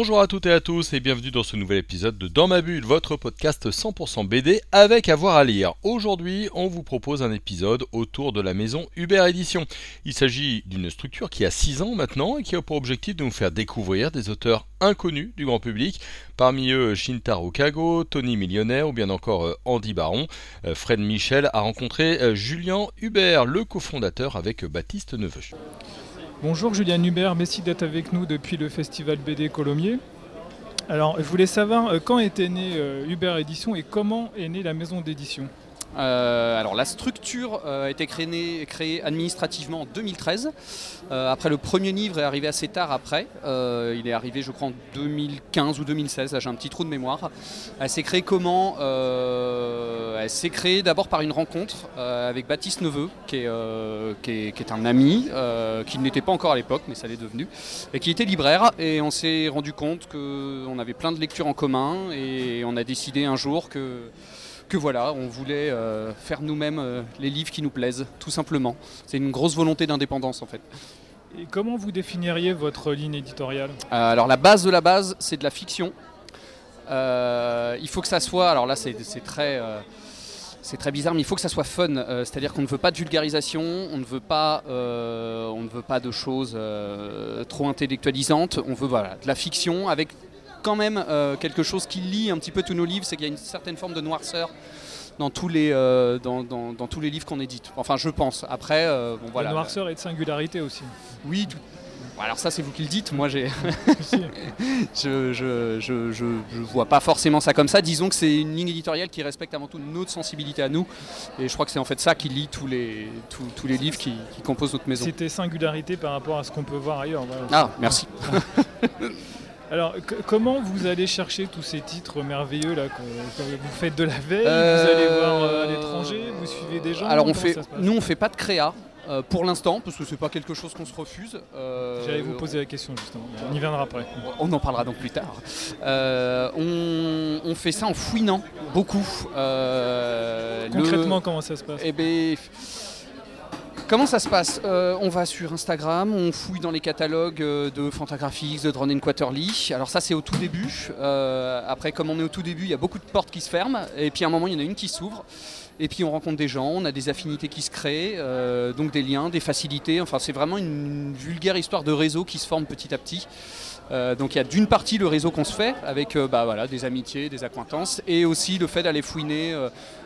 Bonjour à toutes et à tous et bienvenue dans ce nouvel épisode de Dans ma bulle, votre podcast 100% BD avec avoir à, lire. Aujourd'hui, on vous propose un épisode autour de la maison Uber Édition. Il s'agit d'une structure qui a 6 ans maintenant et qui a pour objectif de nous faire découvrir des auteurs inconnus du grand public. Parmi eux, Shintaro Kago, Tony Millionnaire ou bien encore euh, Andy Baron. Euh, Fred Michel a rencontré euh, Julien Hubert, le cofondateur avec Baptiste Neveu. Bonjour Julien Hubert, merci d'être avec nous depuis le festival BD Colomiers. Alors je voulais savoir quand était né Hubert Édition et comment est née la maison d'édition? Euh, alors la structure euh, a été créée, administrativement en 2013. Euh, après le premier livre est arrivé assez tard après. il est arrivé je crois en 2015 ou 2016, j'ai un petit trou de mémoire. Elle s'est créée comment Elle s'est créée d'abord par une rencontre avec Baptiste Neveu, qui est, qui est, qui est un ami, qui n'était pas encore à l'époque, mais ça l'est devenu, et qui était libraire. Et on s'est rendu compte qu'on avait plein de lectures en commun et on a décidé un jour que que voilà, on voulait euh, faire nous-mêmes euh, les livres qui nous plaisent, tout simplement. C'est une grosse volonté d'indépendance en fait. Et comment vous définiriez votre ligne éditoriale? Euh, Alors la base de la base, c'est de la fiction. il faut que ça soit, alors là c'est très... c'est très bizarre, mais il faut que ça soit fun. C'est-à-dire qu'on ne veut pas de vulgarisation, on ne veut pas, on ne veut pas de choses trop intellectualisantes. On veut voilà, de la fiction avec quand même euh, quelque chose qui lie un petit peu tous nos livres, c'est qu'il y a une certaine forme de noirceur dans tous les, euh, dans, tous les livres qu'on édite. Enfin, je pense. Après, euh, bon, voilà. La noirceur et de singularité aussi. Oui, alors ça c'est vous qui le dites, moi j'ai... je, je, vois pas forcément ça comme ça, disons que c'est une ligne éditoriale qui respecte avant tout notre sensibilité à nous, et je crois que c'est en fait ça qui lie tous les, tous, les livres qui, composent notre maison. C'était singularité par rapport à ce qu'on peut voir ailleurs. Ah, merci. Alors, comment vous allez chercher tous ces titres merveilleux là Vous faites de la veille, vous allez voir euh, à l'étranger, vous suivez des gens Alors, on fait, nous, on fait pas de créa. Euh, pour l'instant, parce que c'est pas quelque chose qu'on se refuse. Euh, J'allais vous poser la question justement. On y viendra après. On en parlera donc plus tard. On, fait ça en fouinant beaucoup. Concrètement, comment ça se passe? Eh ben, Comment ça se passe? Euh, On va sur Instagram, on fouille dans les catalogues euh, de Fantagraphics, de Drone Quarterly. Alors ça c'est au tout début. Euh, après comme on est au tout début, il y a beaucoup de portes qui se ferment. Et puis à un moment il y en a une qui s'ouvre. Et puis on rencontre des gens, on a des affinités qui se créent, donc des liens, des facilités. Enfin c'est vraiment une vulgaire histoire de réseau qui se forme petit à petit. donc il y a d'une partie le réseau qu'on se fait avec bah, voilà, des amitiés, des acquaintances, et aussi le fait d'aller fouiner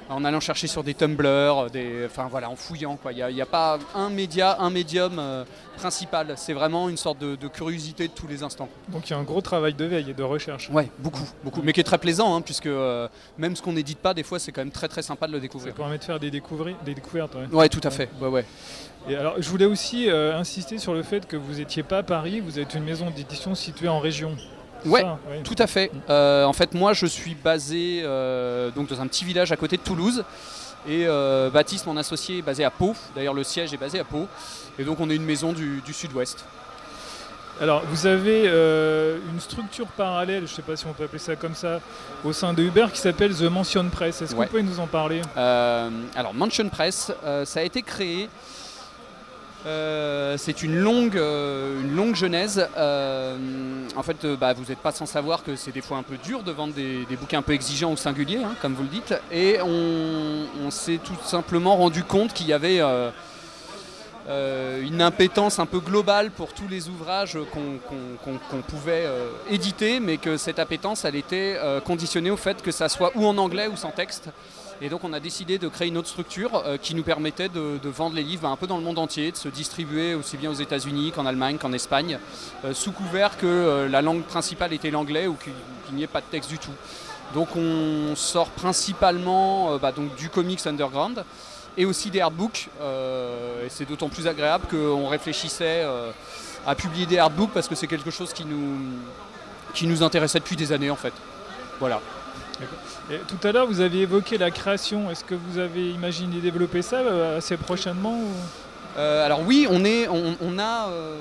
en allant chercher sur des tumblers, des, enfin voilà, en fouillant. Il n'y a, pas un média, un médium euh, principal. C'est vraiment une sorte de, curiosité de tous les instants. Donc il y a un gros travail de veille et de recherche. Ouais, beaucoup, beaucoup. Mais qui est très plaisant, hein, puisque euh, même ce qu'on n'édite pas, des fois, c'est quand même très très sympa de le découvrir. Ça permet de faire des, des découvertes. Ouais. ouais tout à fait. Ouais, ouais. Et alors, je voulais aussi euh, insister sur le fait que vous n'étiez pas à Paris, vous êtes une maison d'édition située en région. Ouais, tout à fait. Euh, en fait, moi, je suis basé euh, donc dans un petit village à côté de Toulouse. Et euh, Baptiste, mon associé, est basé à Pau. D'ailleurs, le siège est basé à Pau. Et donc, on est une maison du, sud-ouest. Alors, vous avez une structure parallèle, je ne sais pas si on peut appeler ça comme ça, au sein de Uber qui s'appelle The Mansion Press. Est-ce que vous pouvez nous en parler? Alors, Mansion Press, ça a été créé euh, c'est une longue, euh, une longue genèse. Euh, en fait, bah, vous n'êtes pas sans savoir que c'est des fois un peu dur de vendre des, bouquins un peu exigeants ou singuliers, hein, comme vous le dites. Et on, s'est tout simplement rendu compte qu'il y avait une impétence un peu globale pour tous les ouvrages qu'on pouvait éditer, mais que cette appétence, elle était conditionnée au fait que ça soit ou en anglais ou sans texte. Et donc on a décidé de créer une autre structure euh, qui nous permettait de, vendre les livres un peu dans le monde entier, de se distribuer aussi bien aux États-Unis qu'en Allemagne, qu'en Espagne, euh, sous couvert que euh, la langue principale était l'anglais ou qu'il n'y ait pas de texte du tout. Donc on sort principalement bah, donc, du comics underground et aussi des artbooks. et c'est d'autant plus agréable qu'on réfléchissait à publier des artbooks parce que c'est quelque chose qui nous, qui nous intéressait depuis des années en fait. Voilà tout à l'heure, vous aviez évoqué la création. Est-ce que vous avez imaginé développer ça euh, assez prochainement euh, Alors oui, on, est, on, a, euh,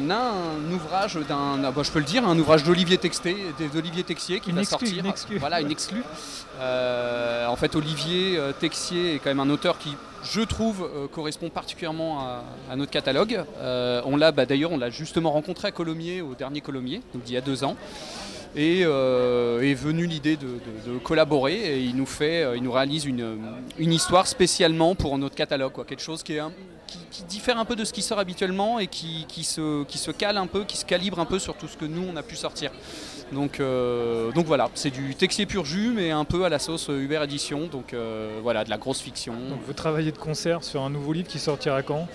on a un ouvrage d'un, ah, bah, je peux le dire, un ouvrage d'Olivier Texté, d'Olivier Texier qui Une va exclue, sortir. une exclue. Voilà, une exclue. Euh, en fait, Olivier Texier est quand même un auteur qui, je trouve, euh, correspond particulièrement à, à notre catalogue. Euh, on l'a, bah, d'ailleurs, on l'a justement rencontré à Colomiers, au dernier Colomiers, donc il y a deux ans. Et euh, est venue l'idée de, de- de collaborer et il nous fait, euh, il nous réalise une, une histoire spécialement pour notre catalogue, quoi. quelque chose qui, est un- qui, qui diffère un peu de ce qui sort habituellement et qui, qui se, qui se cale un peu, qui se calibre un peu sur tout ce que nous on a pu sortir. Donc, euh, donc voilà, c'est du Texier pur jus mais un peu à la sauce Uber Édition, donc euh, voilà, de la grosse fiction. Donc vous travaillez de concert sur un nouveau livre qui sortira quand?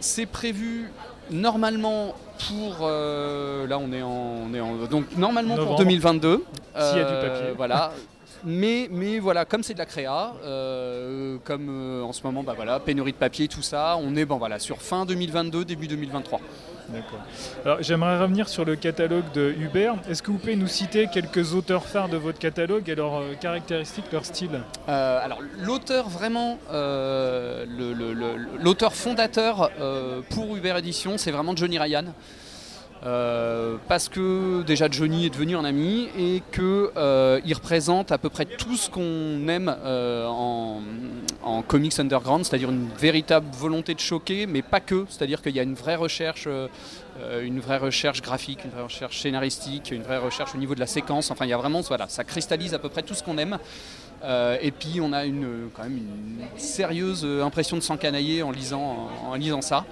C'est prévu normalement pour euh, là on est en, on est en- donc normalement pour Novembre. 2022 S'il y a du papier. voilà mais mais voilà comme c'est de la créa euh, comme euh, en ce moment bah voilà pénurie de papier tout ça on est bon voilà sur fin 2022 début 2023 D'accord. Alors j'aimerais revenir sur le catalogue de Uber. Est-ce que vous pouvez nous citer quelques auteurs phares de votre catalogue et leurs euh, caractéristiques, leur style Euh, alors l'auteur vraiment, euh, l'auteur fondateur pour Uber Edition, c'est vraiment Johnny Ryan. Euh, parce que déjà Johnny est devenu un ami et que euh, représente à peu près tout ce qu'on aime euh, en, comics underground, c'est-à-dire une véritable volonté de choquer, mais pas que. C'est-à-dire qu'il y a une vraie recherche, une vraie recherche graphique, une vraie recherche scénaristique, une vraie recherche au niveau de la séquence. Enfin, il y a vraiment, voilà, ça cristallise à peu près tout ce qu'on aime. Et puis on a une, quand même une sérieuse impression de s'encanailler en lisant, en lisant ça.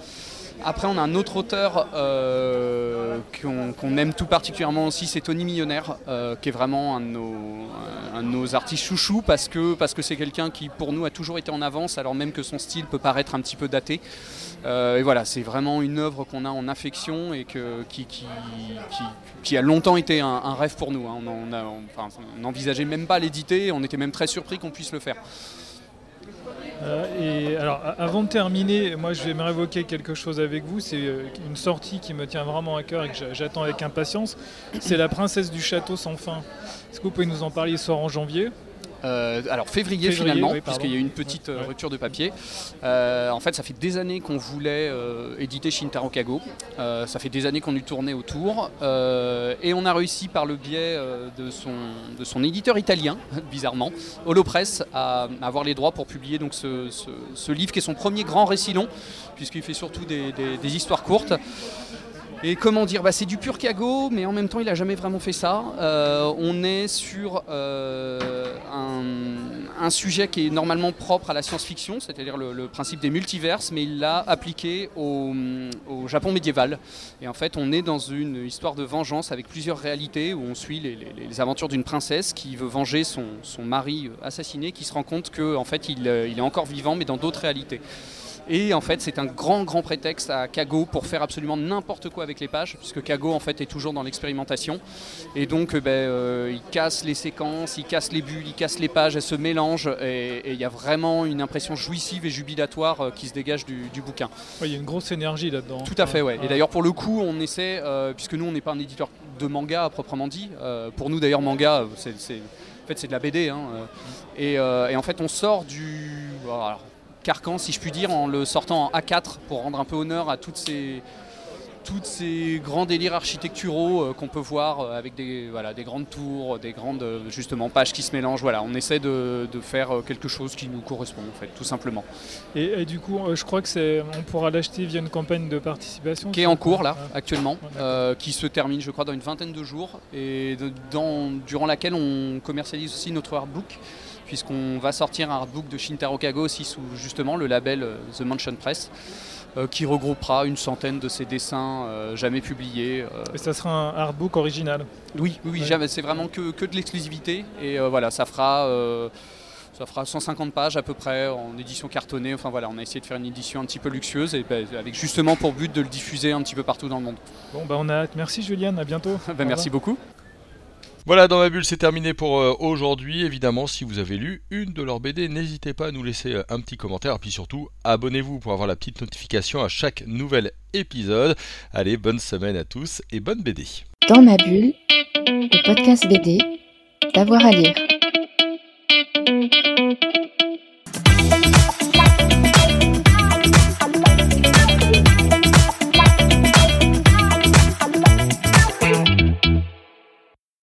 Après, on a un autre auteur euh, qu'on aime tout particulièrement aussi, c'est Tony Millionnaire, euh, qui est vraiment un de nos, artistes chouchous parce que c'est quelqu'un qui, pour nous, a toujours été en avance, alors même que son style peut paraître un petit peu daté. Euh, et voilà, c'est vraiment une œuvre qu'on a en affection et qui, a longtemps été un, rêve pour nous. hein. On n'envisageait même pas l'éditer, on était même très surpris qu'on puisse le faire. Euh, et alors, avant de terminer, moi, je vais me révoquer quelque chose avec vous. C'est euh, une sortie qui me tient vraiment à cœur et que j'a- j'attends avec impatience. C'est La Princesse du Château sans fin. Est-ce que vous pouvez nous en parler Il sort en janvier? Euh, alors février, Février, finalement, oui, puisqu'il y a eu une petite euh, Ouais. rupture de papier. Euh, en fait, ça fait des années qu'on voulait euh, éditer Shintaro Kago. Ça fait des années qu'on lui tournait autour. Et on a réussi par le biais de, son, de son éditeur italien, bizarrement, Holopress, à, à avoir les droits pour publier donc, ce, ce- ce livre qui est son premier grand récit long, puisqu'il fait surtout des, des- des histoires courtes. Et comment dire, bah, c'est du pur Kago, mais en même temps, il n'a jamais vraiment fait ça. Euh, on est sur euh, un, sujet qui est normalement propre à la science-fiction, c'est-à-dire le, principe des multiverses, mais il l'a appliqué au, Japon médiéval. Et en fait, on est dans une histoire de vengeance avec plusieurs réalités où on suit les, aventures d'une princesse qui veut venger son, mari assassiné, qui se rend compte que en fait, euh, il est encore vivant, mais dans d'autres réalités. Et en fait, c'est un grand, grand prétexte à Kago pour faire absolument n'importe quoi avec les pages, puisque Kago en fait est toujours dans l'expérimentation. Et donc, euh, ben, euh, il casse les séquences, il casse les bulles, il casse les pages, elles se mélangent, et il y a vraiment une impression jouissive et jubilatoire euh, qui se dégage du, du bouquin. Ouais, Il y a une grosse énergie là-dedans. Tout à fait, ouais. Et d'ailleurs, pour le coup, on essaie, euh, puisque nous, on n'est pas un éditeur de manga à proprement dit. pour nous, d'ailleurs, manga, c'est, en fait, c'est de la BD. hein, et, et en fait, on sort du alors, carcan, si je puis dire, en le sortant en A4 pour rendre un peu honneur à toutes ces toutes ces grands délires architecturaux euh, qu'on peut voir euh, avec des, voilà, des grandes tours, des grandes euh, justement pages qui se mélangent. Voilà, on essaie de, de faire quelque chose qui nous correspond en fait, tout simplement. Et, et du coup, euh, je crois que c'est, on pourra l'acheter via une campagne de participation. qui est en cours là Ah. actuellement, Ouais, qui se termine je crois dans une vingtaine de jours et de- dans- durant laquelle on commercialise aussi notre artbook puisqu'on va sortir un artbook de Shintaro Kago aussi sous justement le label euh, The Mansion Press euh, qui regroupera une centaine de ses dessins euh, jamais publiés. euh. Et ça sera un artbook original. Oui, oui, oui, Ouais. jamais, c'est vraiment que, que de l'exclusivité et euh, voilà, ça fera ça fera 150 pages à peu près en édition cartonnée. Enfin voilà, on a essayé de faire une édition un petit peu luxueuse et ben, avec justement pour but de le diffuser un petit peu partout dans le monde. Bon, bah on a hâte. Merci Juliane, à bientôt. Au merci beaucoup. Voilà, dans ma bulle, c'est terminé pour euh, aujourd'hui. Évidemment, si vous avez lu une de leurs BD, n'hésitez pas à nous laisser euh, un petit commentaire. Et puis surtout, abonnez-vous pour avoir la petite notification à chaque nouvel épisode. Allez, bonne semaine à tous et bonne BD. Dans ma bulle, le podcast BD, d'avoir à lire.